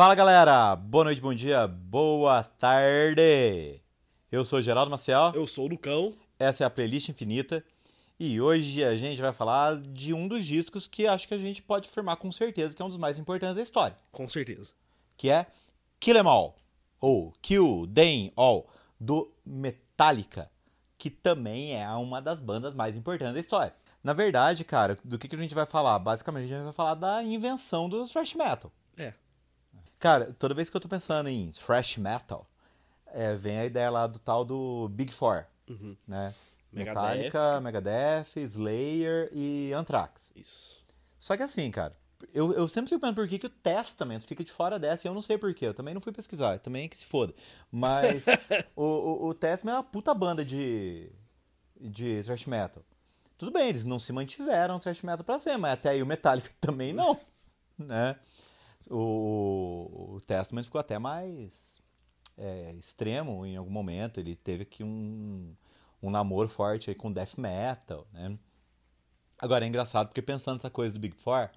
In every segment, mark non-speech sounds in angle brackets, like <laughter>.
Fala galera, boa noite, bom dia, boa tarde. Eu sou Geraldo Maciel, Eu sou o Lucão. essa é a playlist infinita e hoje a gente vai falar de um dos discos que acho que a gente pode afirmar com certeza que é um dos mais importantes da história, Com certeza. que é Kill 'Em All, ou Kill Them All, do Metallica, que também é uma das bandas mais importantes da história. Na verdade, cara, do que, que a gente vai falar? Basicamente, a gente vai falar da invenção do thrash metal. É. Cara, toda vez que eu tô pensando em thrash metal, é, vem a ideia lá do tal do Big Four, Uhum. né? Metallica, Megadeth, Slayer e Anthrax. Isso. Só que assim, cara, eu, eu sempre fico pensando por que, que o Testament fica de fora dessa e eu não sei porquê. Eu também não fui pesquisar, também é que se foda. Mas <laughs> o, o, o Testament é uma puta banda de, de thrash metal. Tudo bem, eles não se mantiveram thrash metal pra ser, mas até aí o Metallica <laughs> também não, né? O, o Testament ficou até mais é, extremo em algum momento. Ele teve aqui um, um namoro forte aí com death metal, né? Agora é engraçado porque pensando nessa coisa do Big Four,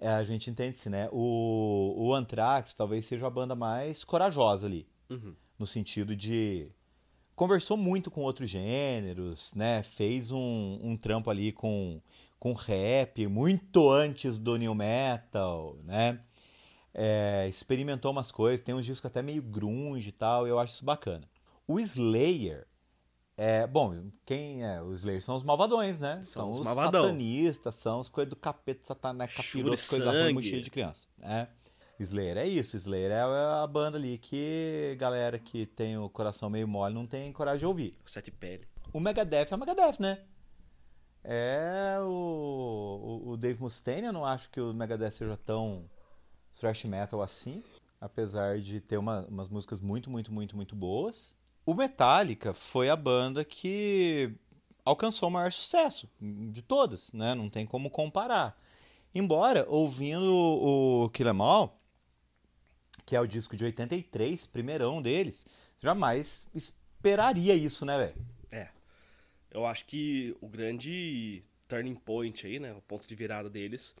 é, a gente entende-se, né? O, o Anthrax talvez seja a banda mais corajosa ali, Uhum. no sentido de conversou muito com outros gêneros, né? Fez um, um trampo ali com, com rap muito antes do new metal, né? É, experimentou umas coisas, tem uns discos até meio grunge e tal, eu acho isso bacana. O Slayer é, bom, quem é? Os Slayer são os malvadões, né? São, os os malvadão. satanistas, são as coisas do capeta, satanás, capiroto, coisa ruim, sangue. mochila de criança, né? Slayer é isso, Slayer é a banda ali que galera que tem o coração meio mole não tem coragem de ouvir. Sete pele. O Megadeth é o Megadeth, né? É o, o, o Dave Mustaine, eu não acho que o Megadeth seja tão thrash metal assim, apesar de ter uma- umas músicas muito, muito, muito, muito boas. O Metallica foi a banda que alcançou o maior sucesso de todas, né? Não tem como comparar. Embora, ouvindo o Kill 'Em All, que é o disco de 83, primeirão deles, jamais esperaria isso, né, velho? É. Eu acho que o grande turning point aí, né? O ponto de virada deles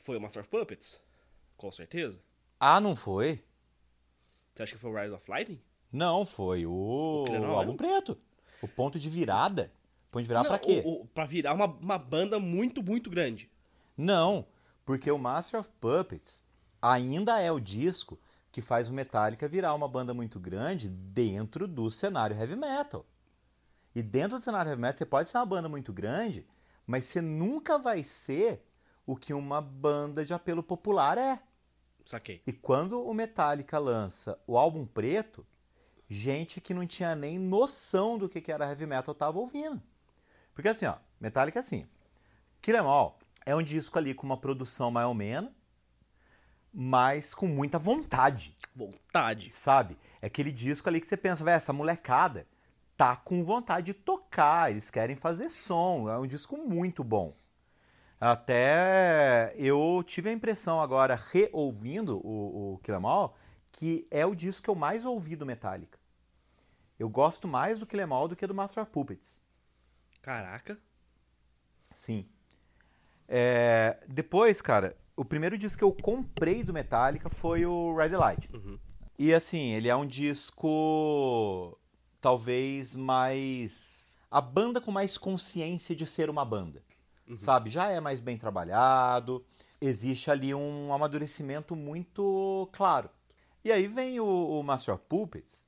foi o Master of Puppets. Com certeza. Ah, não foi? Você acha que foi o Rise of Lightning? Não, foi o, O o álbum preto. O ponto de virada. Ponto de virada Não, pra quê? O, o- pra virar uma, uma banda muito, muito grande. Não, porque o Master of Puppets ainda é o disco que faz o Metallica virar uma banda muito grande dentro do cenário heavy metal. E dentro do cenário heavy metal você pode ser uma banda muito grande, mas você nunca vai ser o que uma banda de apelo popular é. Saquei. E quando o Metallica lança o álbum preto, gente que não tinha nem noção do que era heavy metal tava ouvindo. Porque assim, ó, Metallica é assim. Kill 'Em All é um disco ali com uma produção mais ou menos, mas com muita vontade, Vontade. sabe? É aquele disco ali que você pensa, velho, essa molecada tá com vontade de tocar, eles querem fazer som, é um disco muito bom. Até eu tive a impressão agora, reouvindo o, o que é o disco que eu mais ouvi do Metallica. Eu gosto mais do Kill 'Em All do que do Master of Puppets. Caraca. Sim. É, depois, cara, o primeiro disco que eu comprei do Metallica foi o Red Light. Uhum. E assim, ele é um disco talvez mais. A banda com mais consciência de ser uma banda. Sabe? Já é mais bem trabalhado. Existe ali um amadurecimento muito claro. E aí vem o, o Master of Puppets,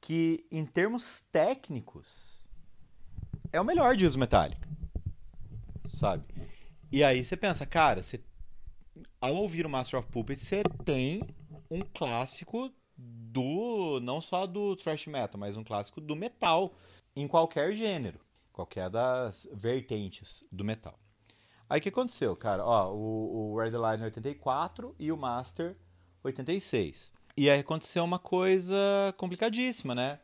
que em termos técnicos é o melhor disco Metallica. Sabe? E aí você pensa, cara, você, ao ouvir o Master of Puppets, você tem um clássico do. não só do thrash metal, mas um clássico do metal em qualquer gênero, qualquer das vertentes do metal. Aí o que aconteceu, cara? Ó, o, o Red Line 84 e o Master 86. E aí aconteceu uma coisa complicadíssima, né?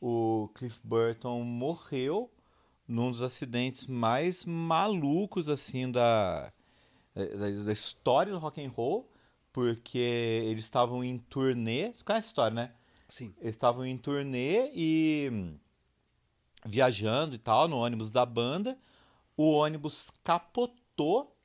O Cliff Burton morreu num dos acidentes mais malucos assim da, da, história do rock and roll, porque eles estavam em turnê, você conhece a história, né? Sim. Eles estavam em turnê e hum, viajando e tal no ônibus da banda. O ônibus capotou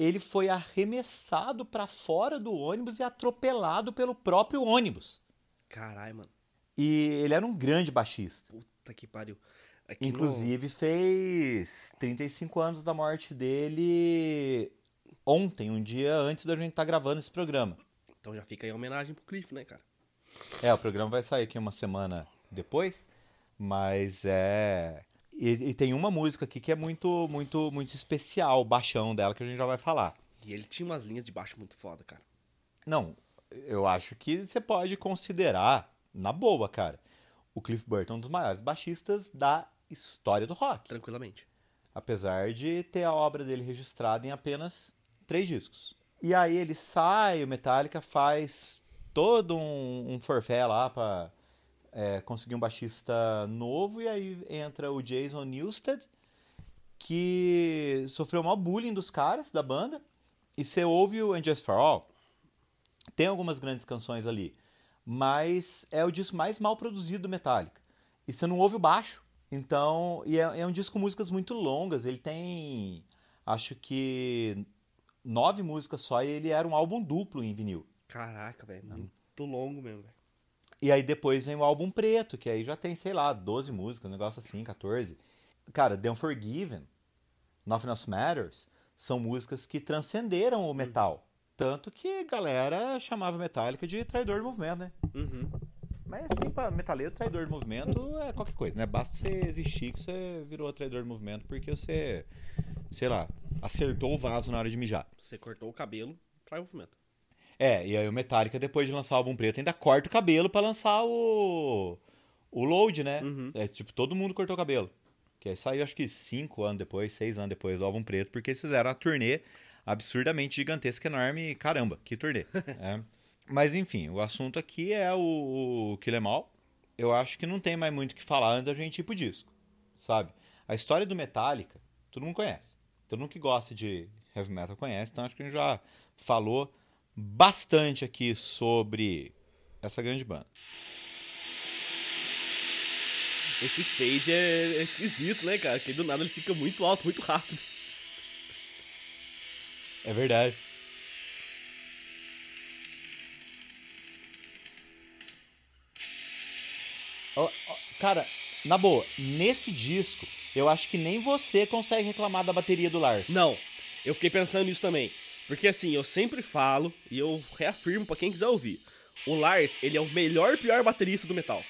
ele foi arremessado para fora do ônibus e atropelado pelo próprio ônibus. Caralho, mano. E ele era um grande baixista. Puta que pariu. Aqui Inclusive fez 35 anos da morte dele ontem, um dia antes da gente estar gravando esse programa. Então já fica aí a homenagem pro Cliff, né, cara? É, o programa vai sair aqui uma semana depois, mas é. E, e, tem uma música aqui que é muito, muito, muito especial, o baixão dela, que a gente já vai falar. E ele tinha umas linhas de baixo muito foda, cara. Não, eu acho que você pode considerar, na boa, cara, o Cliff Burton um dos maiores baixistas da história do rock. Tranquilamente. Apesar de ter a obra dele registrada em apenas três discos. E aí ele sai, o Metallica faz todo um, um forfé lá pra é, conseguir um baixista novo, e aí entra o Jason Newsted, que sofreu mal bullying dos caras da banda, e você ouve o And Just For All, tem algumas grandes canções ali, mas é o disco mais mal produzido do Metallica. E você não ouve o baixo. Então, e é, é um disco com músicas muito longas. Ele tem, acho que, nove músicas só e ele era um álbum duplo em vinil. Caraca, velho. Muito longo mesmo, velho. E aí depois vem o álbum preto, que aí já tem, sei lá, 12 músicas, um negócio assim, 14. Cara, The Unforgiven, Nothing Else Matters, são músicas que transcenderam o metal. Tanto que a galera chamava Metallica de traidor do movimento, né? Uhum. Mas assim, pra metaleiro, traidor do movimento é qualquer coisa, né? Basta você existir que você virou traidor do movimento porque você, sei lá, acertou o vaso na hora de mijar. Você cortou o cabelo, trai o movimento. É, e aí o Metallica, depois de lançar o álbum preto, ainda corta o cabelo para lançar o. O load, né? Uhum. É tipo, todo mundo cortou o cabelo. Que aí saiu acho que cinco anos depois, seis anos depois do álbum preto, porque eles fizeram uma turnê absurdamente gigantesca, enorme. Caramba, que turnê. <laughs> é. Mas enfim, o assunto aqui é o, o Kill Em All. Eu acho que não tem mais muito o que falar antes da gente ir pro disco, sabe? A história do Metallica, todo mundo conhece. Todo mundo que gosta de heavy metal conhece, então acho que a gente já falou bastante aqui sobre essa grande banda. Esse fade é, é esquisito, né, cara? Porque do nada ele fica muito alto, muito rápido. É verdade. Cara, na boa, nesse disco, eu acho que nem você consegue reclamar da bateria do Lars. Não, eu fiquei pensando nisso também. Porque assim, eu sempre falo, e eu reafirmo para quem quiser ouvir, o Lars, ele é o melhor pior baterista do metal.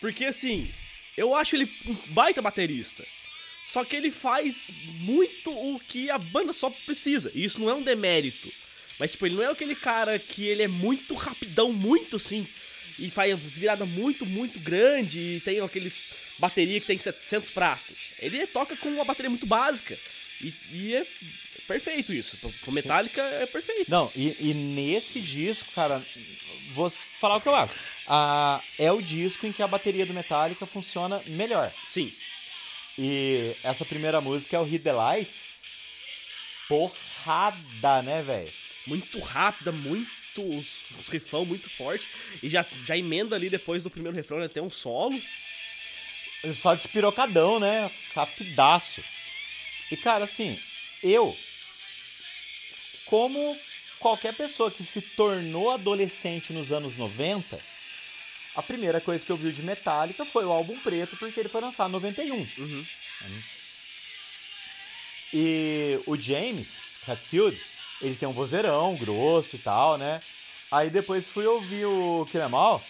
Porque assim, eu acho ele um baita baterista. Só que ele faz muito o que a banda só precisa. E isso não é um demérito. Mas, tipo, ele não é aquele cara que ele é muito rapidão, muito assim. E faz virada muito, muito grande. E tem aqueles bateria que tem 700 pratos. Ele toca com uma bateria muito básica. E, e é perfeito isso. Pro Metallica é perfeito. Não, e, e, nesse disco, cara, vou falar o que eu acho. Ah, é o disco em que a bateria do Metallica funciona melhor. Sim. E essa primeira música é o Hit the Lights. Porrada, né, velho? Muito rápida, muito. Os, os rifão muito forte. E já, já emenda ali depois do primeiro refrão, né, tem um solo. Só despirocadão, né? Rapidaço. E, cara, assim, eu, como qualquer pessoa que se tornou adolescente nos anos 90, a primeira coisa que eu vi de Metallica foi o álbum preto, porque ele foi lançado em 91. Uhum. E o James Hetfield, ele tem um vozeirão grosso e tal, né? Aí depois fui ouvir o Kinemal.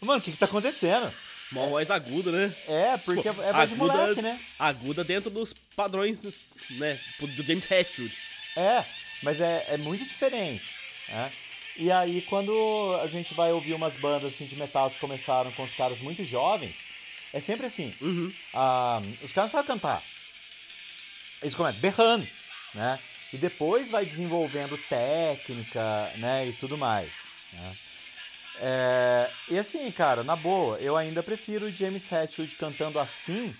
Mano, o que que tá acontecendo? Uma voz aguda, né? É, porque tipo, é voz de moleque, né? Aguda dentro dos padrões, né? Do James Hetfield. É, mas é, é muito diferente, né? E aí, quando a gente vai ouvir umas bandas assim, de metal que começaram com os caras muito jovens, é sempre assim. Uhum. Ah, os caras sabem cantar. Eles começam berrando, né? E depois vai desenvolvendo técnica, né? E tudo mais. Né? É, e assim, cara, na boa, eu ainda prefiro o James Hetfield cantando assim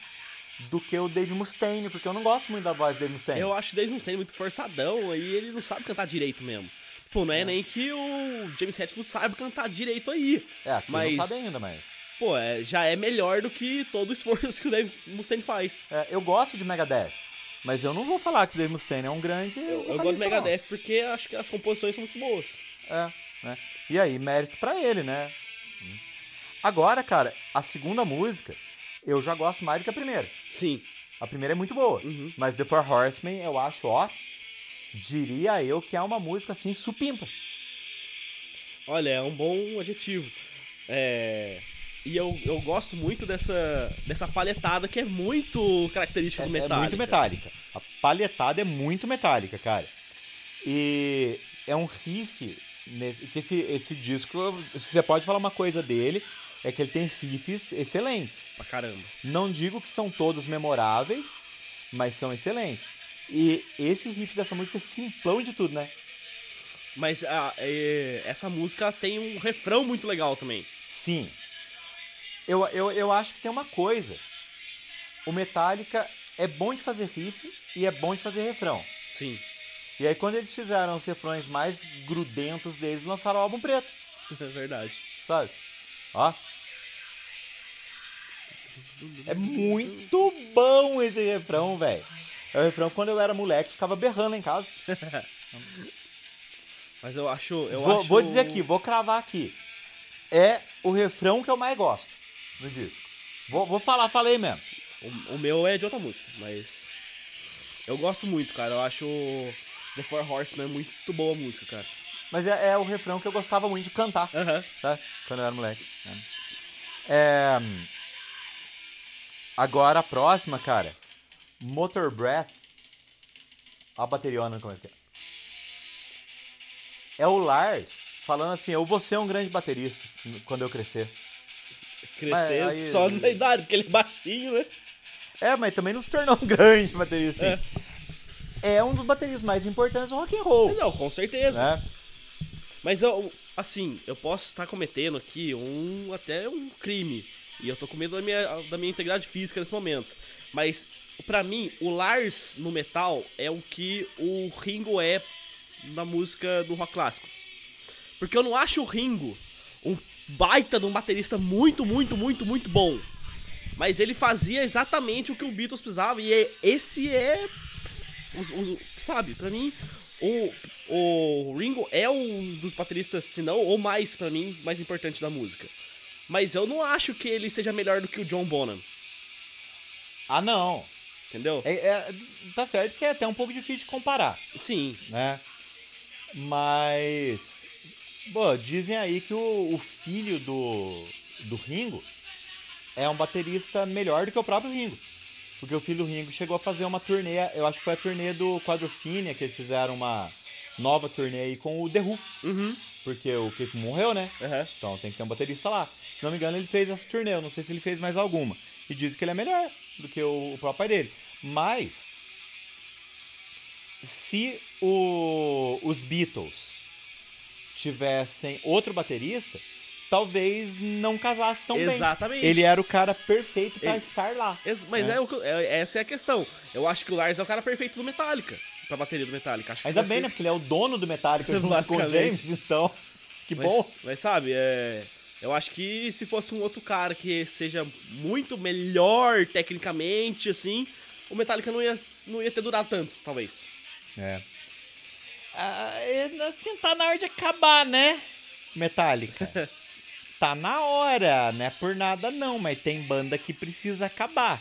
do que o Dave Mustaine, porque eu não gosto muito da voz do Dave Mustaine. Eu acho o Dave Mustaine muito forçadão, aí ele não sabe cantar direito mesmo. Pô, não é, é. nem que o James Hetfield saiba cantar direito aí. É, aqui mas... não sabe ainda, mas... Pô, é, já é melhor do que todo o <laughs> esforço que o Dave Mustaine faz. É, eu gosto de Megadeth, Mas eu não vou falar que o Dave Mustaine é um grande. Eu, eu gosto do. Megadeth porque acho que as composições são muito boas. É, né? E aí, mérito pra ele, né? Agora, cara, a segunda música, eu já gosto mais do que a primeira. Sim. A primeira é muito boa. Uhum. Mas The Four Horsemen, eu acho, ó. Diria eu que é uma música assim, supimpa. Olha, é um bom adjetivo. É... E eu, eu gosto muito dessa, dessa palhetada que é muito característica É, do é Metallica. muito metálica. A palhetada é muito metálica, cara. E é um riff. Nesse, que esse, esse disco, você pode falar uma coisa dele, é que ele tem riffs excelentes. Pra caramba. Não digo que são todos memoráveis, mas são excelentes. E esse riff dessa música é simplão de tudo, né? Mas a- é, essa música tem um refrão muito legal também. Sim. Eu, eu, eu acho que tem uma coisa. O Metallica é bom de fazer riff e é bom de fazer refrão. Sim. E aí quando eles fizeram os refrões mais grudentos deles, lançaram o álbum preto, <laughs> É verdade. sabe? Ó. É muito bom esse refrão, velho. É o refrão que quando eu era moleque, ficava berrando em casa. <laughs> Mas eu acho. Eu vou, acho... vou dizer aqui, vou cravar aqui. É o refrão que eu mais gosto do disco. Vou, vou falar, falei mesmo. O, o meu é de outra música, mas. Eu gosto muito, cara. Eu acho The Four Horsemen muito boa a música, cara. Mas é, é o refrão que eu gostava muito de cantar, Aham. tá? Quando eu era moleque. né? É, Agora a próxima, cara. Motor Breath. A bateriona como é que é. É o Lars falando assim, eu vou ser um grande baterista quando eu crescer. Crescer Mas aí- só na idade, porque ele é baixinho, né? É, mas também não se tornou um <laughs> grande baterista. Assim. É. um dos bateristas mais importantes do rock and roll. Não, com certeza. Né? Mas eu, assim, eu posso estar cometendo aqui um até um crime. E eu tô com medo da minha, da minha integridade física nesse momento. Mas, pra mim, o Lars no metal é o que o Ringo é na música do rock clássico. Porque eu não acho o Ringo um baita de um baterista muito, muito, muito, muito bom. Mas ele fazia exatamente o que o Beatles precisava. E é- esse é. os- os- sabe, pra mim, o, o Ringo é um dos bateristas, se não, ou mais pra mim, mais importante da música. Mas eu não acho que ele seja melhor do que o John Bonham, Ah, não. entendeu? É, é- tá certo que é até um pouco difícil de comparar, Sim, né? Mas. Pô, dizem aí que o, o filho do, do Ringo é um baterista melhor do que o próprio Ringo. Porque o filho do Ringo chegou a fazer uma turnê, eu acho que foi a turnê do Quadrophenia, que eles fizeram uma nova turnê aí com o The Who. uhum, Porque o Keith morreu, né? aham. Então tem que ter um baterista lá. Se não me engano, ele fez essa turnê. Eu não sei se ele fez mais alguma. E diz que ele é melhor do que o, o próprio pai dele. Mas. Se o- os Beatles tivessem outro baterista, talvez não casasse tão bem. Exatamente. Ele era o cara perfeito pra Ele- estar lá. Mas É. é. o é- essa é a questão. Eu acho que o Lars é o cara perfeito do Metallica. Pra bateria do Metallica. Acho Ainda bem, você- né? Porque ele é o dono do Metallica <laughs> junto com o. James. Então, que Mas, bom. mas sabe, é, eu acho que se fosse um outro cara que seja muito melhor tecnicamente, assim, o Metallica não ia, não ia ter durado tanto, talvez. É. Ah, é, assim, tá na hora de acabar, né? Metallica. <laughs> tá na hora, não é por nada não, mas tem banda que precisa acabar.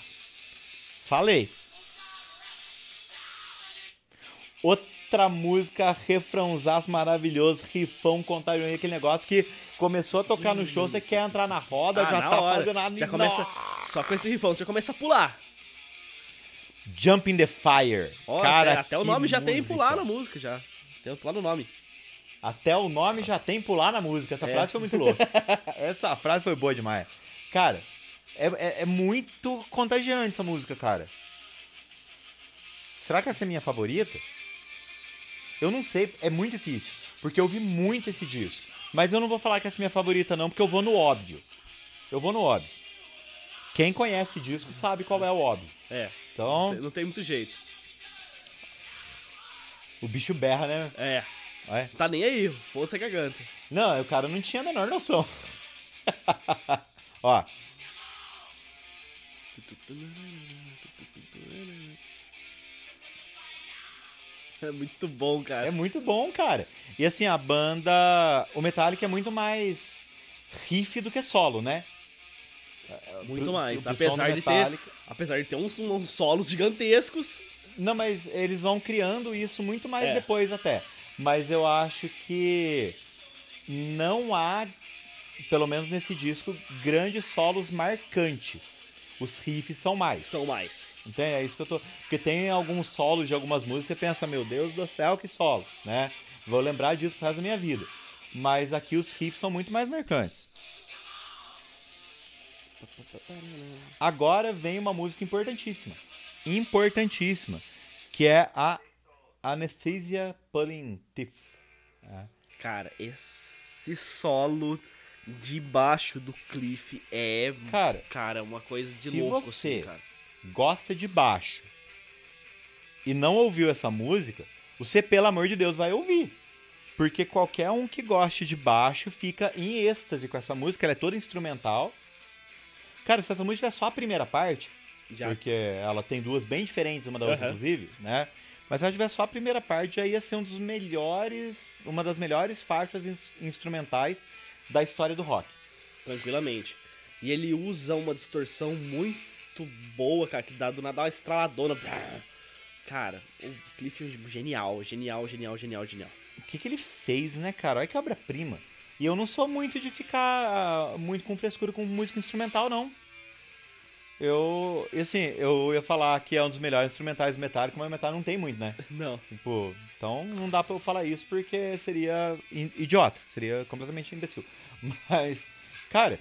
Falei. Outra música, refrãozaço maravilhoso, rifão, contagiante, aquele negócio que começou a tocar no show, você quer entrar na roda, Ah, já na tá hora. fazendo nada. Já começa, só com esse rifão, você já começa a pular. Jump in the Fire. Ó, Cara, até, até o nome já tem música. pular na música, já. Tem pular no nome. Até o nome já tem pular na música. Essa É. frase foi muito louca. <laughs> essa frase foi boa demais. Cara, é, é- é muito contagiante essa música, cara. Será que essa é minha favorita? Eu não sei, é muito difícil. Porque eu vi muito esse disco. Mas eu não vou falar que essa é minha favorita, não, porque eu vou no óbvio. Eu vou no óbvio. Quem conhece o disco sabe qual é o óbvio. É, Então, não tem muito jeito. O bicho berra, né? É, É. tá nem aí, foda-se a garganta. Não, o cara não tinha a menor noção. <laughs> Ó. É muito bom, cara. É muito bom, cara. E assim, a banda. O Metallica é muito mais riff do que solo, né? Muito Pro- mais. pro apesar, de ter, apesar de ter uns, uns solos gigantescos. Não, mas eles vão criando isso muito mais É. depois até. Mas eu acho que não há, pelo menos nesse disco, grandes solos marcantes. Os riffs são mais. São mais. Entende? É isso que eu tô. Porque tem alguns solos de algumas músicas, você pensa, meu Deus do céu, que solo, né? Vou lembrar disso pro resto da minha vida. Mas aqui os riffs são muito mais marcantes. Agora vem uma música importantíssima. Importantíssima. Que é a Anesthesia Pulling Teeth. Cara, esse solo de baixo do Cliff é. Cara, Cara, uma coisa de Se louco, você- assim, cara. gosta de baixo e não ouviu essa música, você, pelo amor de Deus, vai ouvir. Porque qualquer um que goste de baixo fica em êxtase com essa música, ela é toda instrumental. Cara, se essa música tiver só a primeira parte, Já. porque ela tem duas bem diferentes uma da outra, Aham. inclusive, né? Mas se ela tiver só a primeira parte, já ia ser um dos melhores, uma das melhores faixas ins- instrumentais da história do rock. Tranquilamente. E ele usa uma distorção muito boa, cara, que dá do nada uma estraladona. Cara, o Cliff é genial, genial, genial, genial, genial. o que, que ele fez, né, cara? Olha que obra-prima. E eu não sou muito de ficar ah, muito com frescura com música instrumental, não. Eu, assim, eu ia falar que é um dos melhores instrumentais Metallica, mas o Metallica não tem muito, né? Não. Tipo, então não dá pra eu falar isso porque seria idiota, seria completamente imbecil. <laughs> Mas, cara,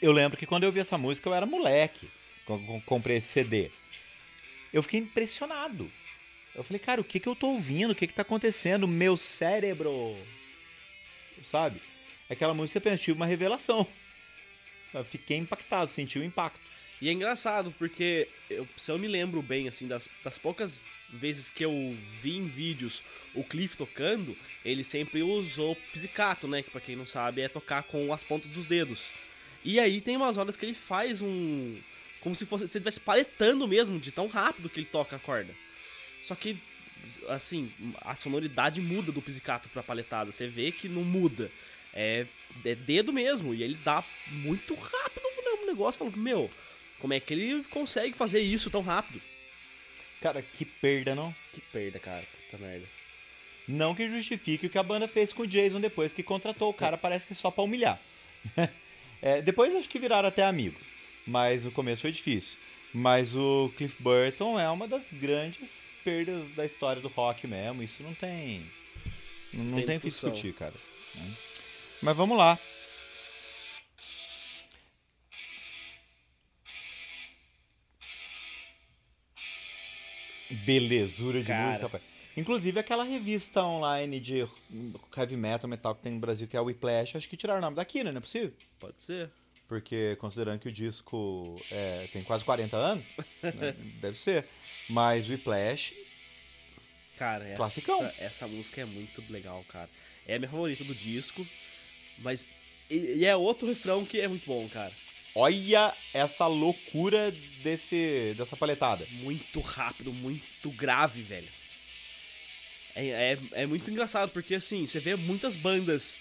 eu lembro que quando eu vi essa música eu era moleque, quando eu comprei esse CD. Eu fiquei impressionado. Eu falei, cara, o que que eu tô ouvindo? O que que tá acontecendo? Meu cérebro. Sabe? Aquela música, você pensa, tive uma revelação. Eu fiquei impactado, senti o impacto. E é engraçado, porque eu, se eu me lembro bem, assim, das, das poucas vezes que eu vi em vídeos o Cliff tocando, ele sempre usou pizzicato, né? Que pra quem não sabe é tocar com as pontas dos dedos. E aí tem umas horas que ele faz um. Como se fosse. Se ele estivesse paletando mesmo, de tão rápido que ele toca a corda. Só que, assim, a sonoridade muda do pizzicato pra paletada. Você vê que não muda. É, é dedo mesmo. E ele dá muito rápido no negócio. Falando, meu, como é que ele consegue fazer isso tão rápido? Cara, que perda, não? Que perda, cara. Puta merda. Não que justifique o que a banda fez com o Jason depois que contratou o cara, parece que só pra humilhar. <laughs> É, depois acho que viraram até amigo, mas no começo foi difícil. Mas o Cliff Burton é uma das grandes perdas da história do rock mesmo, isso não tem. Não, Tem tem o que discutir, cara. né? Mas vamos lá. Belezura de Cara. música, rapaz. Inclusive aquela revista online de heavy metal, metal que tem no Brasil, que é o Whiplash, acho que tiraram o nome daqui, né? Não é possível? Pode ser. Porque considerando que o disco é, tem quase 40 anos, <laughs> né, deve ser. Mas o Whiplash, Cara, essa, Classicão. essa música é muito legal, cara. É a minha favorita do disco. Mas. E, e é outro refrão que é muito bom, cara. olha essa loucura desse, dessa paletada. Muito rápido, muito grave, velho. É, é, é muito engraçado, porque assim, você vê muitas bandas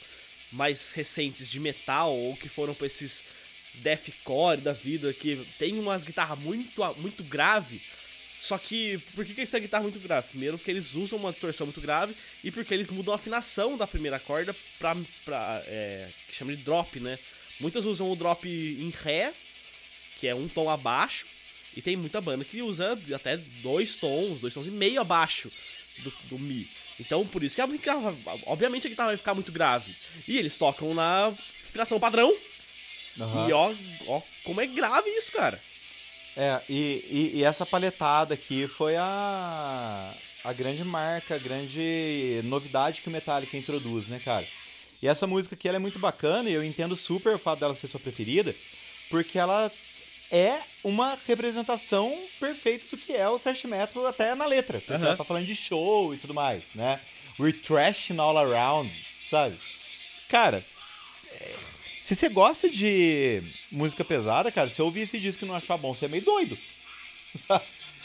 mais recentes de metal, ou que foram pra esses deathcore da vida, que tem umas guitarras muito, muito grave. Só que, por que, que eles têm a guitarra muito grave? Primeiro, porque eles usam uma distorção muito grave, e porque eles mudam a afinação da primeira corda pra. pra é, que chama de drop, né? Muitas usam o drop em Ré, que é um tom abaixo, e tem muita banda que usa até dois tons, dois tons e meio abaixo do, do Mi. Então, por isso que a guitarra, obviamente a guitarra vai ficar muito grave. E eles tocam na afinação padrão, Aham. e ó, ó como é grave isso, cara. É, e, e, e essa paletada aqui foi a, a grande marca, a grande novidade que o Metallica introduz, né, cara? E essa música aqui ela é muito bacana e eu entendo super o fato dela ser sua preferida, porque ela é uma representação perfeita do que é o thrash metal até na letra. Porque Aham. ela tá falando de show e tudo mais, né? We're thrashing all around, sabe? Cara, se você gosta de música pesada, cara, se eu ouvir esse disco e não achar bom, você é meio doido. <laughs>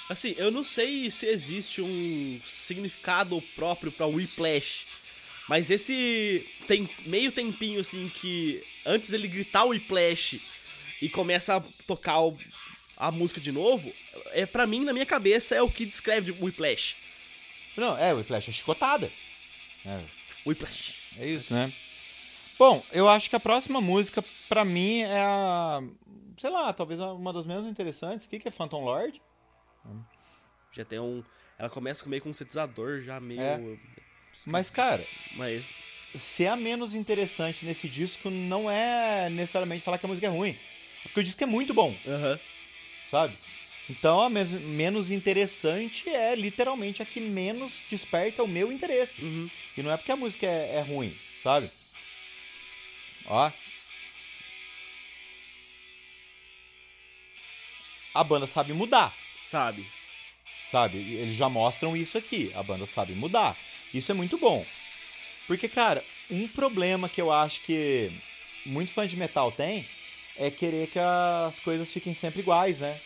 Assim, eu não sei se existe um significado próprio pra Whiplash. Mas esse tem meio tempinho assim que antes dele gritar o Whiplash e começa a tocar o, a música de novo, é para mim na minha cabeça é o que descreve o Whiplash. Não, é, o Whiplash é chicotada. É. Whiplash. É isso, né? Bom, eu acho que a próxima música, pra mim, é a. Sei lá, talvez uma das menos interessantes. O que, que é Phantom Lord? Já tem um. Ela começa meio com um sintetizador, já meio. É. Mas, cara. Mas. Ser a menos interessante nesse disco não é necessariamente falar que a música é ruim. Porque o disco é muito bom. Uhum. Sabe? Então a menos interessante é literalmente a que menos desperta o meu interesse. Uhum. E não é porque a música é, é ruim, sabe? Ó. A banda sabe mudar. Sabe. Sabe? Eles já mostram isso aqui. A banda sabe mudar. Isso é muito bom. Porque, cara, um problema que eu acho que muito fã de metal tem é querer que as coisas fiquem sempre iguais, né?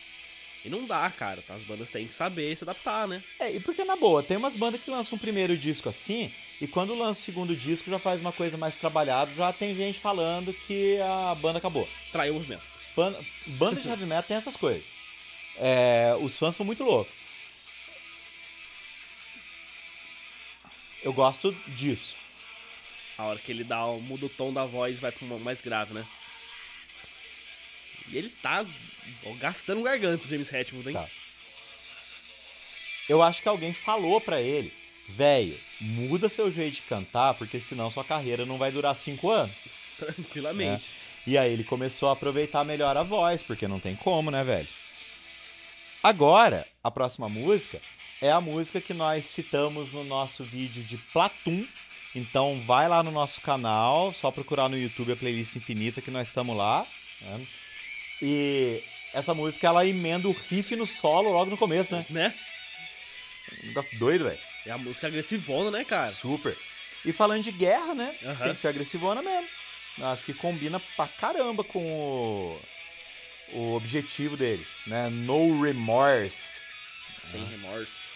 E não dá, cara. As bandas têm que saber se adaptar, né? É, e porque na boa, tem umas bandas que lançam um primeiro disco assim, e quando lança o segundo disco já faz uma coisa mais trabalhada, já tem gente falando que a banda acabou. Traiu o movimento. Banda, banda de heavy metal tem essas coisas. É, os fãs são muito loucos. Eu gosto disso. A hora que ele dá, muda o tom da voz vai para mais grave, né? E ele tá gastando garganta, o James Hetfield, hein? Tá. Eu acho que alguém falou para ele, velho, muda seu jeito de cantar, porque senão sua carreira não vai durar cinco anos. Tranquilamente. É. E aí ele começou a aproveitar melhor a voz, porque não tem como, né, velho? Agora, a próxima música é a música que nós citamos no nosso vídeo de Platum. Então vai lá no nosso canal, só procurar no YouTube a playlist infinita que nós estamos lá. Né? E essa música ela emenda o riff no solo logo no começo, né? Né? Um negócio doido, velho. É a música agressivona, né, cara? Super. E falando de guerra, né? Uhum. Tem que ser agressivona mesmo. Acho que combina pra caramba com o, o objetivo deles, né? No remorse. Sem remorso.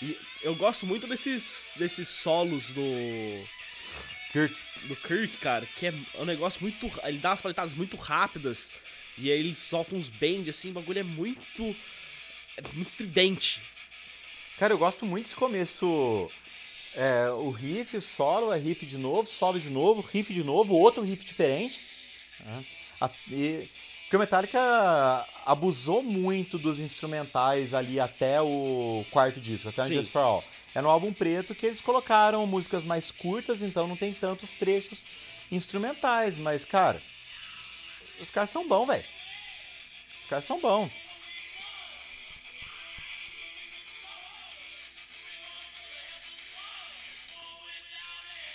E eu gosto muito desses, desses solos do Kirk. Do Kirk, cara, que é um negócio muito. Ele dá umas paletadas muito rápidas. E aí ele solta uns bends, assim, o bagulho é muito. É muito estridente. Cara, eu gosto muito desse começo. É, o riff, o solo, é riff de novo, solo de novo, riff de novo, outro riff diferente. Né? A, e, porque o Metallica abusou muito dos instrumentais ali até o quarto disco, até o Just For All. É no álbum preto que eles colocaram músicas mais curtas, então não tem tantos trechos instrumentais, mas, cara, os caras são bons, velho. Os caras são bons.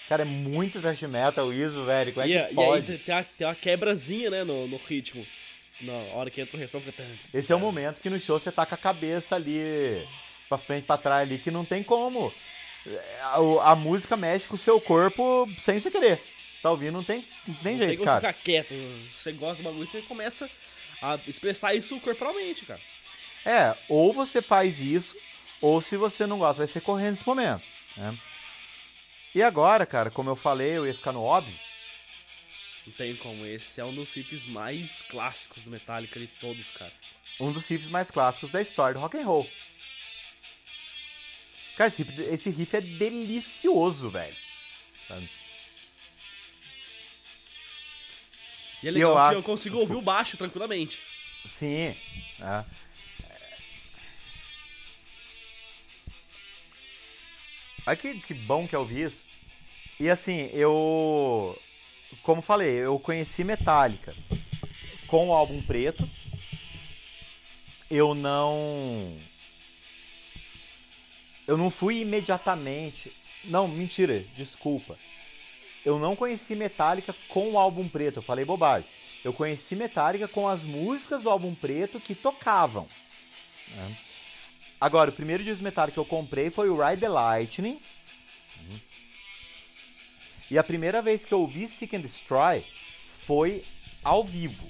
Cara, é muito thrash metal isso, velho. Como é e, que pode? E aí tem, tem uma quebrazinha, né, no, no ritmo. Na hora que entra o refrão, fica... Esse é o momento que no show você tá com a cabeça ali pra frente, pra trás ali, que não tem como. A, a música mexe com o seu corpo sem você querer. Tá ouvindo, não tem, não tem não jeito, tem cara. Você ficar quieto. Você gosta do bagulho, você começa a expressar isso corporalmente, cara. É, ou você faz isso, ou se você não gosta, vai ser correndo nesse momento. Né? E agora, cara, como eu falei, eu ia ficar no óbvio. Não tem como, esse é um dos riffs mais clássicos do Metallica de todos, cara. Um dos riffs mais clássicos da história do rock and roll. Cara, esse riff, esse riff é delicioso, velho. E é legal eu que acho... eu consigo ouvir o baixo tranquilamente. Sim. É. Olha que, que bom que eu ouvi isso. E assim, eu. Como falei, eu conheci Metallica com o álbum preto. Eu não eu não fui imediatamente. Não, mentira, desculpa. Eu não conheci Metallica com o álbum preto, eu falei bobagem. Eu conheci Metallica com as músicas do álbum preto que tocavam. Né? Agora, o primeiro disco Metallica que eu comprei foi o Ride the Lightning. E a primeira vez que eu ouvi Seek and Destroy foi ao vivo.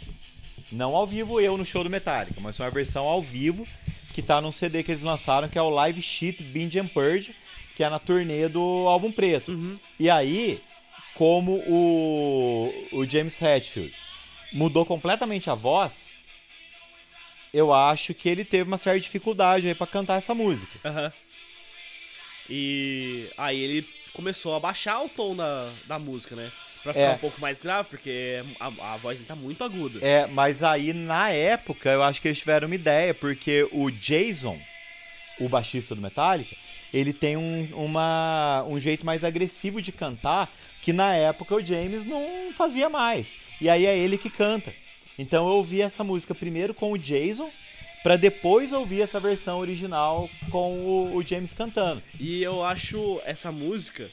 Não ao vivo eu no show do Metallica, mas uma versão ao vivo que tá num CD que eles lançaram, que é o Live Sheet Binge and Purge, que é na turnê do álbum preto. Uhum. E aí, como o, o James Hetfield mudou completamente a voz, eu acho que ele teve uma certa dificuldade aí pra cantar essa música. Aham. E aí ele começou a baixar o tom da, da música, né? Pra ficar É. um pouco mais grave, porque a, a voz dele tá muito aguda. É, mas aí na época eu acho que eles tiveram uma ideia, porque o Jason, o baixista do Metallica, ele tem um, uma, um jeito mais agressivo de cantar que na época o James não fazia mais. E aí é ele que canta. Então eu ouvi essa música primeiro com o Jason, pra depois ouvir essa versão original com o, o James cantando. E eu acho essa música,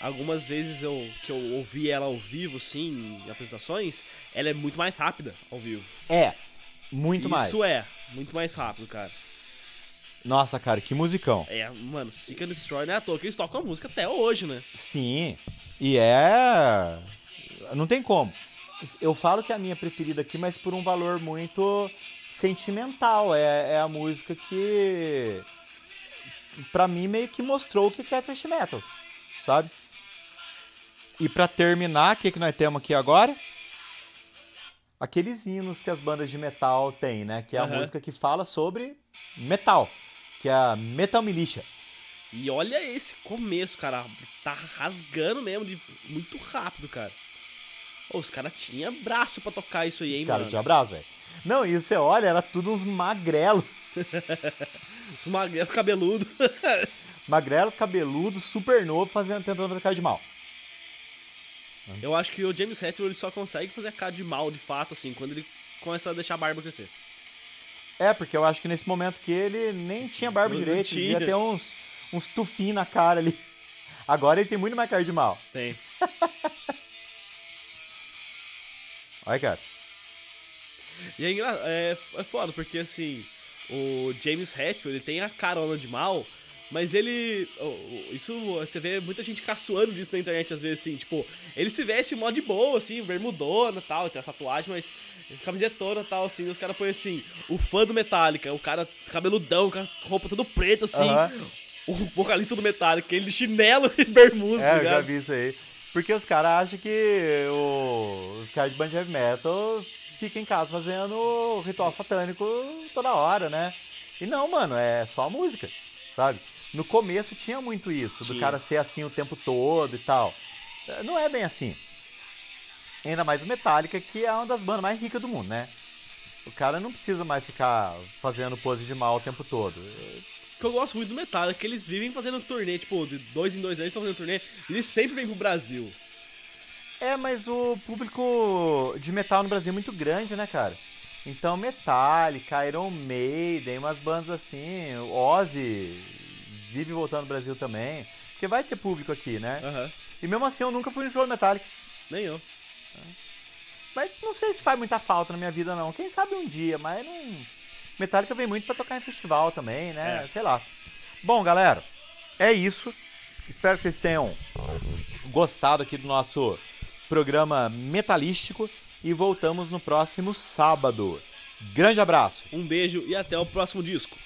algumas vezes eu, que eu ouvi ela ao vivo, sim, em apresentações, ela é muito mais rápida ao vivo. É, muito mais. Isso é, muito mais rápido, cara. Nossa, cara, que musicão. É, mano, Seek and Destroy não é à toa que eles tocam a música até hoje, né? Sim, e é. Não tem como. Eu falo que é a minha preferida aqui, mas por um valor muito sentimental. É, é a música que. Pra mim, meio que mostrou o que é thrash metal, sabe? E pra terminar, o que, que nós temos aqui agora? Aqueles hinos que as bandas de metal têm, né? Que é a Aham. música que fala sobre metal, que é a Metal Militia. E olha esse começo, cara. Tá rasgando mesmo, de muito rápido, cara. Ô, os caras tinham braço pra tocar isso aí, hein, Os caras mano? tinham abraço, velho. Não, e você olha, era tudo uns magrelo. <laughs> Os magrelos cabeludos. <laughs> Magrelo, cabeludo, super novo, fazendo, tentando fazer cara de mal. Eu acho que o James Hetfield ele só consegue fazer a cara de mal, de fato, assim, quando ele começa a deixar a barba crescer. É, porque eu acho que nesse momento que ele nem tinha barba Não direito, tinha. devia ter uns, uns tufinhos na cara ali. Agora ele tem muito mais cara de mal. Tem. <laughs> Olha, cara. E é, engra... é, é foda, porque assim, o James Hetfield, ele tem a carona de mal, mas ele. o- o- Isso você vê muita gente caçoando disso na internet às vezes, assim, tipo, ele se veste mó de boa, assim, bermudona e tal, tem essa tatuagem, mas camisetona e tal, assim, os caras põem assim, o fã do Metallica, o cara cabeludão, com a roupa tudo preta, assim, Aham. o vocalista do Metallica, ele de chinelo <laughs> e bermuda, É, tá eu já vi isso aí. Porque os caras acham que o- os caras de band heavy metal ficam em casa fazendo ritual satânico toda hora, né? E não, mano, é só música, sabe? No começo tinha muito isso, do Tinha. cara ser assim o tempo todo e tal. É, Não é bem assim. Ainda mais o Metallica, que é uma das bandas mais ricas do mundo, né? O cara não precisa mais ficar fazendo pose de mal o tempo todo. O que eu gosto muito do Metallica é que eles vivem fazendo turnê, tipo, de dois em dois anos estão fazendo turnê, e eles sempre vêm pro Brasil. É, mas o público de metal no Brasil é muito grande, né, cara? Então, Metallica, Iron Maiden, umas bandas assim, Ozzy vive voltando no Brasil também. Porque vai ter público aqui, né? Aham. E mesmo assim, eu nunca fui no show do Metallica. Nem eu. Mas não sei se faz muita falta na minha vida, não. Quem sabe um dia, mas não. Metallica vem muito pra tocar em festival também, né? É. Sei lá. Bom, galera, é isso. Espero que vocês tenham gostado aqui do nosso programa metalístico e voltamos no próximo sábado. Grande abraço! Um beijo e até o próximo disco.